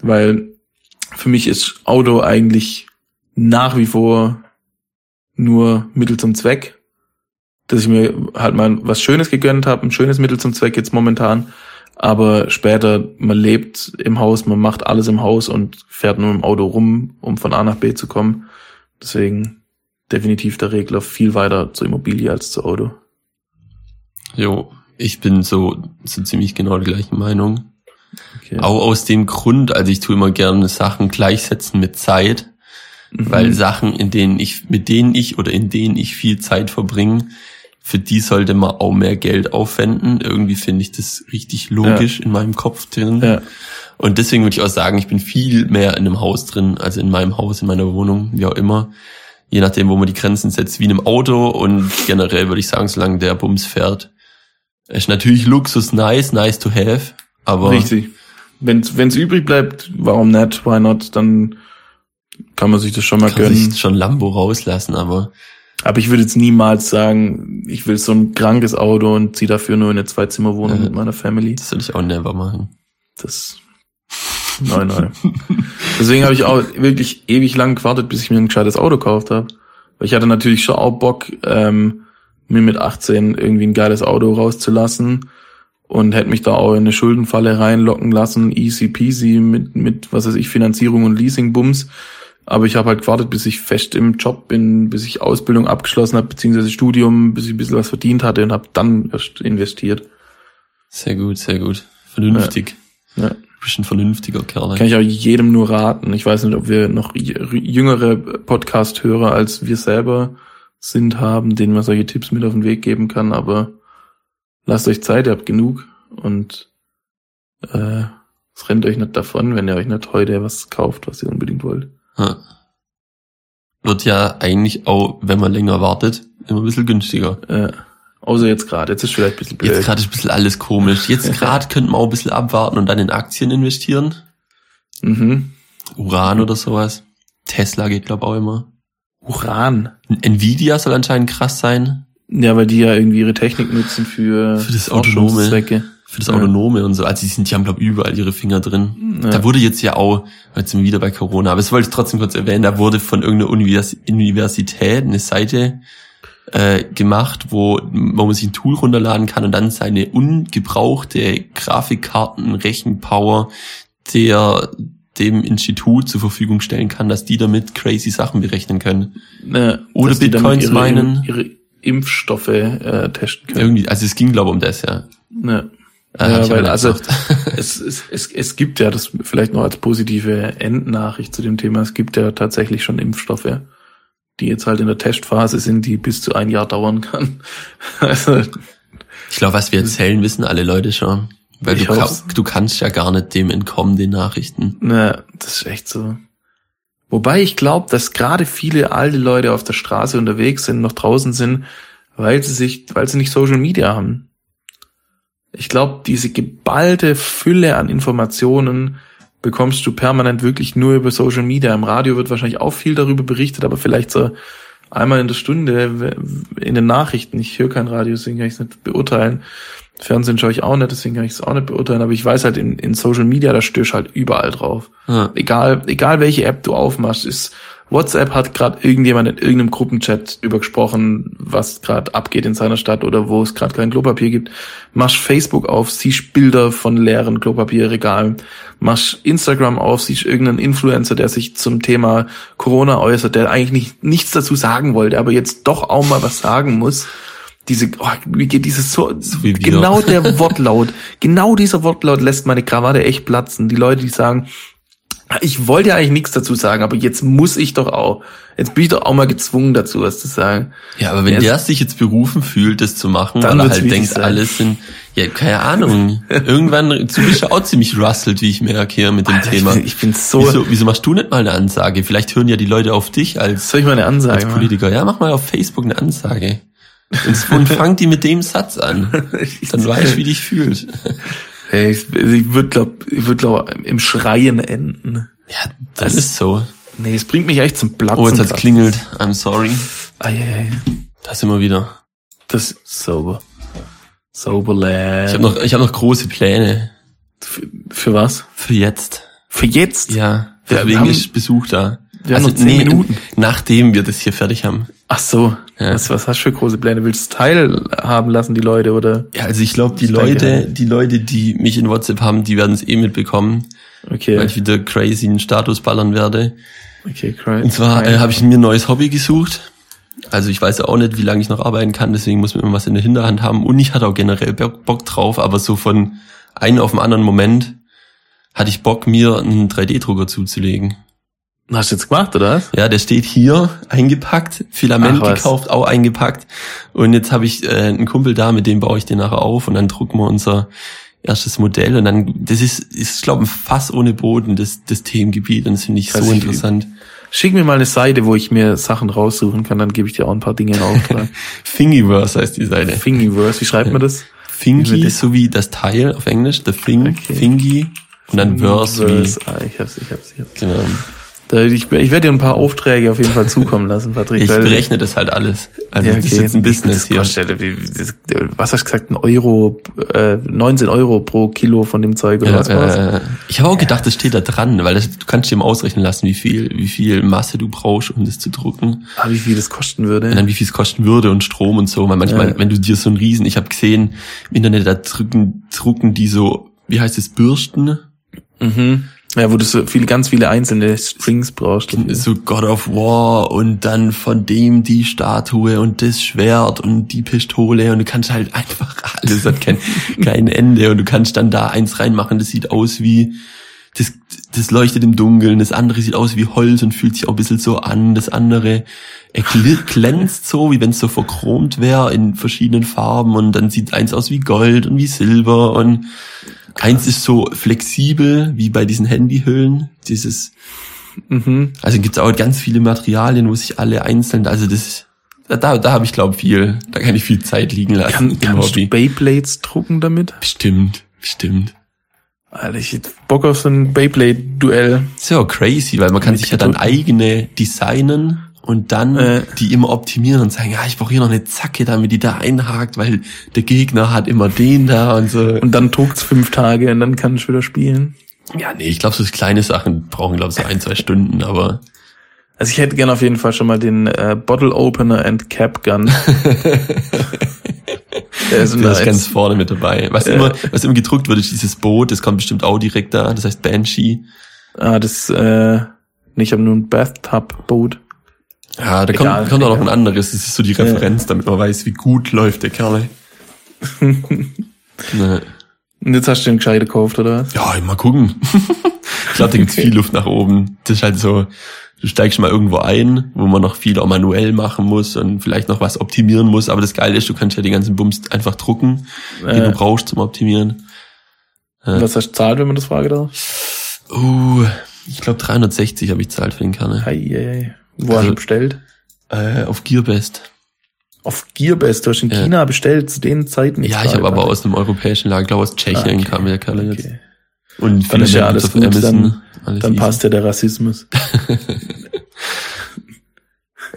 Weil für mich ist Auto eigentlich nach wie vor nur Mittel zum Zweck. Dass ich mir halt mal was Schönes gegönnt habe, ein schönes Mittel zum Zweck jetzt momentan. Aber später, man lebt im Haus, man macht alles im Haus und fährt nur im Auto rum, um von A nach B zu kommen. Deswegen definitiv der Regler viel weiter zur Immobilie als zu Auto. Jo, ich bin so, so ziemlich genau der gleichen Meinung. Okay. Auch aus dem Grund, also ich tue immer gerne Sachen gleichsetzen mit Zeit, mhm. weil Sachen, in denen ich, mit denen ich oder in denen ich viel Zeit verbringe, für die sollte man auch mehr Geld aufwenden. Irgendwie finde ich das richtig logisch ja. in meinem Kopf drin. Ja. Und deswegen würde ich auch sagen, ich bin viel mehr in einem Haus drin, also in meinem Haus, in meiner Wohnung, wie auch immer. Je nachdem, wo man die Grenzen setzt, wie in einem Auto. Und generell würde ich sagen, solange der Bums fährt, ist natürlich Luxus nice, nice to have. Aber Richtig. Wenn es übrig bleibt, warum nicht? Why not? Dann kann man sich das schon mal kann gönnen. Sich schon Lambo rauslassen, aber aber ich würde jetzt niemals sagen, ich will so ein krankes Auto und ziehe dafür nur in eine Zwei-Zimmer-Wohnung äh, mit meiner Family. Das würde ich auch never machen. Das. Nein, nein. Deswegen habe ich auch wirklich ewig lang gewartet, bis ich mir ein gescheites Auto gekauft habe. Weil ich hatte natürlich schon auch Bock, ähm, mir mit 18 irgendwie ein geiles Auto rauszulassen und hätte mich da auch in eine Schuldenfalle reinlocken lassen, easy peasy mit, mit was weiß ich, Finanzierung und Leasing-Bums. Aber ich habe halt gewartet, bis ich fest im Job bin, bis ich Ausbildung abgeschlossen habe, beziehungsweise Studium, bis ich ein bisschen was verdient hatte und habe dann erst investiert. Sehr gut, sehr gut. Vernünftig. Ja. ja. Du bist ein vernünftiger Kerl. Kann ich auch jedem nur raten. Ich weiß nicht, ob wir noch jüngere Podcast-Hörer als wir selber sind, haben, denen man solche Tipps mit auf den Weg geben kann, aber lasst euch Zeit, ihr habt genug und äh, es rennt euch nicht davon, wenn ihr euch nicht heute was kauft, was ihr unbedingt wollt. Ja. Wird ja eigentlich auch, wenn man länger wartet, immer ein bisschen günstiger. Ja. Außer jetzt gerade, jetzt ist vielleicht ein bisschen blöd. Jetzt gerade ist ein bisschen alles komisch. Jetzt *laughs* gerade könnte man auch ein bisschen abwarten und dann in Aktien investieren. Mhm. Uran oder sowas. Tesla geht, glaube auch immer. Uran? Nvidia soll anscheinend krass sein. Ja, weil die ja irgendwie ihre Technik nutzen für, für das autonome Zwecke für das Autonome ja. und so. Also die sind, die haben glaube überall ihre Finger drin. Ja. Da wurde jetzt ja auch, jetzt sind wir wieder bei Corona, aber das wollte ich trotzdem kurz erwähnen, da wurde von irgendeiner Univers Universität eine Seite äh, gemacht, wo, wo man sich ein Tool runterladen kann und dann seine ungebrauchte Grafikkarten, Rechenpower der dem Institut zur Verfügung stellen kann, dass die damit crazy Sachen berechnen können. Ja, Oder Bitcoins ihre, meinen. Ihre Impfstoffe äh, testen können. Irgendwie, also es ging glaube um das, ja. Ja. Ja, weil also *laughs* es, es, es, es gibt ja das vielleicht noch als positive Endnachricht zu dem Thema, es gibt ja tatsächlich schon Impfstoffe, die jetzt halt in der Testphase sind, die bis zu ein Jahr dauern kann. *laughs* also, ich glaube, was wir erzählen, wissen alle Leute schon. Weil du, du kannst ja gar nicht dem entkommen, den Nachrichten. Na, das ist echt so. Wobei ich glaube, dass gerade viele alte Leute auf der Straße unterwegs sind, noch draußen sind, weil sie sich, weil sie nicht Social Media haben. Ich glaube, diese geballte Fülle an Informationen bekommst du permanent wirklich nur über Social Media. Im Radio wird wahrscheinlich auch viel darüber berichtet, aber vielleicht so einmal in der Stunde in den Nachrichten. Ich höre kein Radio, deswegen kann ich es nicht beurteilen. Fernsehen schaue ich auch nicht, deswegen kann ich es auch nicht beurteilen, aber ich weiß halt, in, in Social Media, da stößt halt überall drauf. Ja. Egal, egal welche App du aufmachst, ist WhatsApp hat gerade irgendjemand in irgendeinem Gruppenchat übergesprochen, was gerade abgeht in seiner Stadt oder wo es gerade kein Klopapier gibt. Machst Facebook auf, siehst Bilder von leeren Klopapierregalen. Machst Instagram auf, siehst irgendeinen Influencer, der sich zum Thema Corona äußert, der eigentlich nicht, nichts dazu sagen wollte, aber jetzt doch auch mal was sagen muss. Diese, oh, wie geht dieses so, wir. genau der Wortlaut, *laughs* genau dieser Wortlaut lässt meine Krawatte echt platzen. Die Leute, die sagen, ich wollte ja eigentlich nichts dazu sagen, aber jetzt muss ich doch auch. Jetzt bin ich doch auch mal gezwungen dazu, was zu sagen. Ja, aber wenn Ja, der sich jetzt berufen fühlt, das zu machen, Dann weil er halt denkt, sein. alles sind, ja, keine Ahnung. Irgendwann, du bist ja auch ziemlich rustelt, wie ich merke hier mit dem Alter, Thema. Ich bin, ich bin so. Wieso, wieso machst du nicht mal eine Ansage? Vielleicht hören ja die Leute auf dich als, Soll ich mal eine Ansage als machen? Politiker. Ja, mach mal auf Facebook eine Ansage. Und, und fang die mit dem Satz an. *laughs* Dann weißt du, wie dich fühlt. Hey, ich ich würde glaub, ich würde glaub im Schreien enden. Ja, das ist so. Nee, es bringt mich echt zum Platzen. Oh, jetzt hat's klingelt. I'm sorry. Ei, ei, ei. Da sind wir wieder. Das sauber. Sauberland. Ich habe noch, ich hab noch große Pläne für, für was? für jetzt. Für jetzt? Ja, deswegen haben- ist Besuch da. Also, wir haben noch zehn Minuten. Nachdem wir das hier fertig haben. Ach so. Ja. Was, was hast du für große Pläne? Willst du teilhaben lassen, die Leute, oder? Ja, also ich glaube, die Leute, Geheimnis. die Leute, die mich in WhatsApp haben, die werden es eh mitbekommen, Okay. weil ich wieder crazy einen Status ballern werde. Okay, cry. Und zwar äh, habe ich mir ein neues Hobby gesucht. Also ich weiß ja auch nicht, wie lange ich noch arbeiten kann, deswegen muss man immer was in der Hinterhand haben. Und ich hatte auch generell Bock Bock drauf, aber so von einem auf den anderen Moment hatte ich Bock, mir einen 3D-Drucker zuzulegen. Hast du jetzt gemacht, oder was? Ja, der steht hier eingepackt, Filament Ach, gekauft, auch eingepackt. Und jetzt habe ich äh, einen Kumpel da, mit dem baue ich den nachher auf und dann drucken wir unser erstes Modell. Und dann, das ist, ist glaube ein Fass ohne Boden, das, das Themengebiet. Und das finde ich Weiß so interessant. Schick mir mal eine Seite, wo ich mir Sachen raussuchen kann, dann gebe ich dir auch ein paar Dinge in Auftrag. *laughs* Thingiverse heißt die Seite. Thingiverse, wie schreibt man das? Thingy, das- so wie das Teil auf Englisch, the thing, Okay. Thingy. Und dann Verse Verse. wie, Ah, ich hab's, ich hab's, ich hab's. genau. Ich, ich werde dir ein paar Aufträge auf jeden Fall zukommen lassen, Patrick. Ich berechne das halt alles. Also Ja, das ist okay. jetzt ein Business hier. kostet, wie- wie- das- was hast du gesagt, ein Euro, äh, 19 Euro pro Kilo von dem Zeug oder Ja, was war's? äh, ich habe auch gedacht, das steht da dran, weil das, du kannst dir mal ausrechnen lassen, wie viel, wie viel Masse du brauchst, um das zu drucken. Ah, wie viel das kosten würde. Und dann wie viel es kosten würde und Strom und so. Weil manchmal, Ja. wenn du dir so einen Riesen, ich habe gesehen, im Internet, da drücken, drucken die so, wie heißt es, Bürsten? Mhm. Ja, wo du so viele, ganz viele einzelne Strings brauchst. So God of War und dann von dem die Statue und das Schwert und die Pistole und du kannst halt einfach *laughs* alles, hat kein, *laughs* kein Ende und du kannst dann da eins reinmachen, das sieht aus wie, das, das leuchtet im Dunkeln, das andere sieht aus wie Holz und fühlt sich auch ein bisschen so an, das andere er gl- glänzt so, wie wenn es so verchromt wäre in verschiedenen Farben und dann sieht eins aus wie Gold und wie Silber und eins ist so flexibel, wie bei diesen Handyhüllen, dieses Mhm. also gibt's auch ganz viele Materialien, wo sich alle einzeln, also das, da, da habe ich glaube viel, da kann ich viel Zeit liegen lassen Kann, kannst Hobby. du Beyblades drucken damit? Bestimmt, bestimmt. Alter, ich hätte Bock auf so ein Beyblade-Duell. ist ja auch crazy, weil man kann Mit sich ja dann eigene designen und dann Äh. die immer optimieren und sagen, ja, ich brauche hier noch eine Zacke, damit die da einhakt, weil der Gegner hat immer den da und so. Und dann druckt's fünf Tage und dann kann ich wieder spielen. ja, nee, ich glaube, so kleine Sachen brauchen, glaube ich, so ein, zwei Stunden, aber Also ich hätte gern auf jeden Fall schon mal den äh, Bottle Opener and Cap Gun. *laughs* Der ist der ist ganz vorne mit dabei. Was immer, was immer gedruckt wird, ist dieses Boot, das kommt bestimmt auch direkt da, das heißt Banshee. Ah, das, äh, nee, ich habe nur ein Bathtub-Boot. Ja, da Egal, kommt, kommt auch noch ein anderes. Das ist so die Referenz, damit man weiß, wie gut läuft der Kerl. *laughs* ne. Und jetzt hast du den gescheit gekauft, oder was? Ja, mal gucken. *laughs* ich glaube, da gibt's viel Luft nach oben. Das ist halt so, du steigst mal irgendwo ein, wo man noch viel auch manuell machen muss und vielleicht noch was optimieren muss. Aber das Geile ist, du kannst ja den ganzen Bums einfach drucken, den Äh. du brauchst zum Optimieren. Und Was hast du zahlt, wenn man das fragen darf? Uh, ich glaube 360 habe ich zahlt für den Kerne. Hei, hei, hei. Wo hast Also- du bestellt? Äh, auf Gearbest. Auf Gearbest. Du hast in Ja. China bestellt zu den Zeiten. Ja, ich habe aber aus einem europäischen Lager, glaube aus Tschechien Ah, okay. kam der Kerl jetzt. Okay. Und Dann ist ja alles gut, Amazon. dann, Alles dann easy. passt ja der Rassismus. *laughs*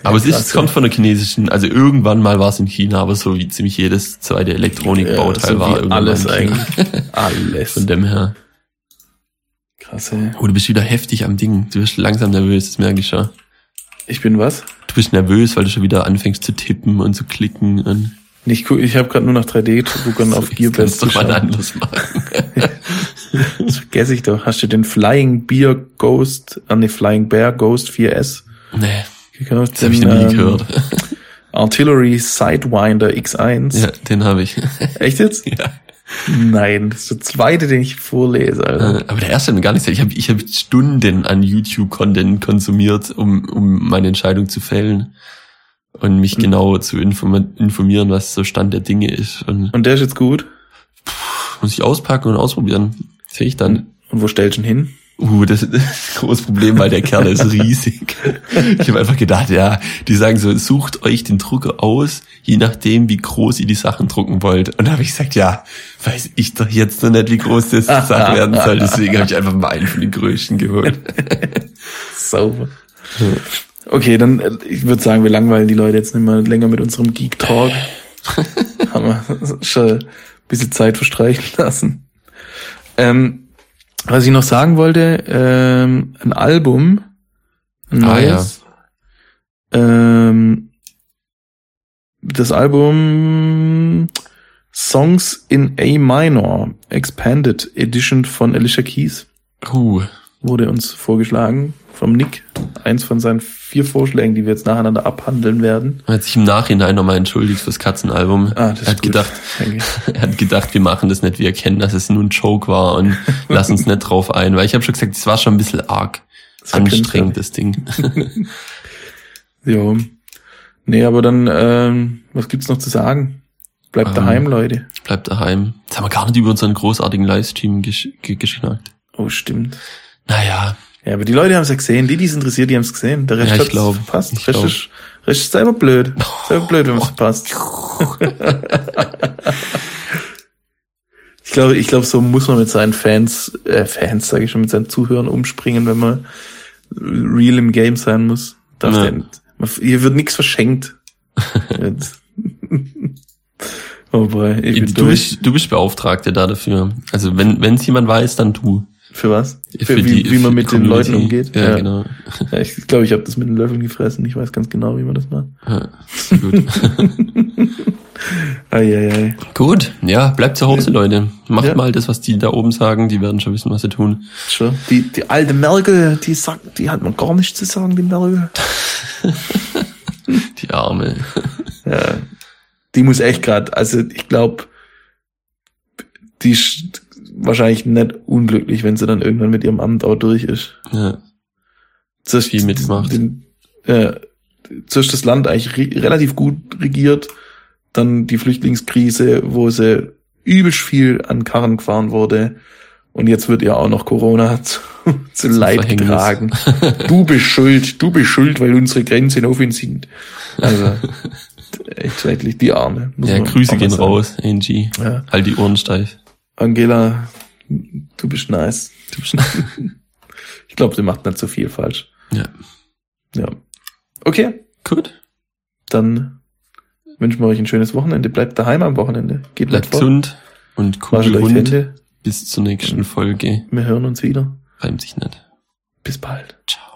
Aber es ist, es kommt von der chinesischen, also irgendwann mal war es in China, aber so wie ziemlich jedes zweite Elektronikbauteil so war irgendwann alles in China. eigentlich. *laughs* alles. Von dem her. Krass, ey. Oh, du bist wieder heftig am Ding. Du wirst langsam nervös, das merke ich schon. Ich bin was? Du bist nervös, weil du schon wieder anfängst zu tippen und zu klicken und Nicht cool. Ich habe gerade nur nach 3D-Druckern auf *laughs* das Gearbest kannst du mal geschaut. anders machen. *laughs* Das vergesse ich doch. Hast du den Flying Bear Ghost, ah ne, Flying Bear Ghost 4S nee, gekauft? das habe ich noch nie ähm, gehört. Artillery Sidewinder X1. Ja, den habe ich. Echt jetzt? *laughs* ja. Nein, das ist der zweite, den ich vorlese, Alter. Äh, Aber der erste hat mir gar nichts. Ich habe ich hab Stunden an YouTube-Content konsumiert, um, um meine Entscheidung zu fällen und mich Mhm. genau zu inform informieren, was so Stand der Dinge ist. Und Und der ist jetzt gut. muss ich auspacken und ausprobieren. Sehe ich dann. Und wo stellst du ihn hin? Uh, das ist *laughs* ein großes Problem, weil der Kerl ist riesig. Ich habe einfach gedacht, ja, die sagen so, sucht euch den Drucker aus, je nachdem, wie groß ihr die Sachen drucken wollt. Und da habe ich gesagt, ja, weiß ich doch jetzt noch nicht, wie groß das Sache werden soll. Deswegen habe ich einfach mal einen von den größten geholt. Sauber. Okay, dann, äh, ich würde sagen, wir langweilen die Leute jetzt nicht mehr länger mit unserem Geek Talk. *laughs* Haben wir schon ein bisschen Zeit verstreichen lassen. Ähm, was ich noch sagen wollte, ähm, ein Album, ein Ah, neues. Ähm, das Album Songs in A Minor, Expanded Edition von Alicia Keys. Uh, wurde uns vorgeschlagen vom Nick. Eins von seinen vier Vorschlägen, die wir jetzt nacheinander abhandeln werden. er hat sich im Nachhinein nochmal entschuldigt fürs Katzenalbum. Ah, das er hat gut. gedacht, *laughs* er hat gedacht, wir machen das nicht, wir erkennen, dass es nur ein Joke war und *laughs* lassen uns nicht drauf ein, weil ich habe schon gesagt, es war schon ein bisschen arg Das anstrengend, das Ding. *laughs* Jo. Nee, aber dann, ähm, was gibt's noch zu sagen? Bleibt Ähm. daheim, Leute. Bleibt daheim. Jetzt haben wir gar nicht über unseren großartigen Livestream gesch ge geschnackt. Oh, stimmt. Naja, Ja, aber die Leute haben es ja gesehen. Die, die es interessiert, die haben es gesehen. Der Rest Ja, hat's glaub. verpasst. Ich Rest ist, Rest ist selber blöd. Selber blöd, wenn man es verpasst. Ich glaube, ich glaube, so muss man mit seinen Fans, äh, Fans, sage ich schon, mit seinen Zuhörern umspringen, wenn man real im Game sein muss. Darf Ja. nicht. Man- Hier wird nichts verschenkt. *laughs* Oh boy, ich bin du durch. bist, du bist Beauftragte da dafür. Also wenn wenn es jemand weiß, dann du. Für was? Für, Für wie, die- wie man mit den Leuten umgeht. Ja, genau. Ja, ich glaube, ich habe das mit den Löffeln gefressen. Ich weiß ganz genau, wie man das macht. Ja, gut. *laughs* Eieiei. gut, ja, bleibt zu Hause, Leute. Macht Ja. mal das, was die da oben sagen. Die werden schon wissen, was sie tun. Schon. Die, die alte Merkel, die sagt, die hat man gar nichts zu sagen, die Merkel. *laughs* Die Arme. Ja. Die muss echt grad, also ich glaube, die wahrscheinlich nicht unglücklich, wenn sie dann irgendwann mit ihrem Amt auch durch ist. Ja. Zuerst, Viel mitgemacht. Den, äh, zuerst das Land eigentlich re relativ gut regiert, dann die Flüchtlingskrise, wo sie übelst viel an Karren gefahren wurde. Und jetzt wird ihr auch noch Corona *laughs* zu, zu Leid Verhängnis. getragen. *laughs* Du bist schuld, du bist schuld, weil unsere Grenzen offen sind. Also, *laughs* echt schrecklich, die Arme. Ja, Grüße gehen raus, Angie. Ja. Halt die Ohren steif. Angela, du bist nice. Du bist *laughs* ich glaube, sie macht nicht so viel falsch. Ja. Ja. Okay, Gut. dann wünschen wir euch ein schönes Wochenende. Bleibt daheim am Wochenende. Geht Bleibt gesund und. Hände. Bis zur nächsten Folge. Wir hören uns wieder. Reimt sich nicht. Bis bald. Ciao.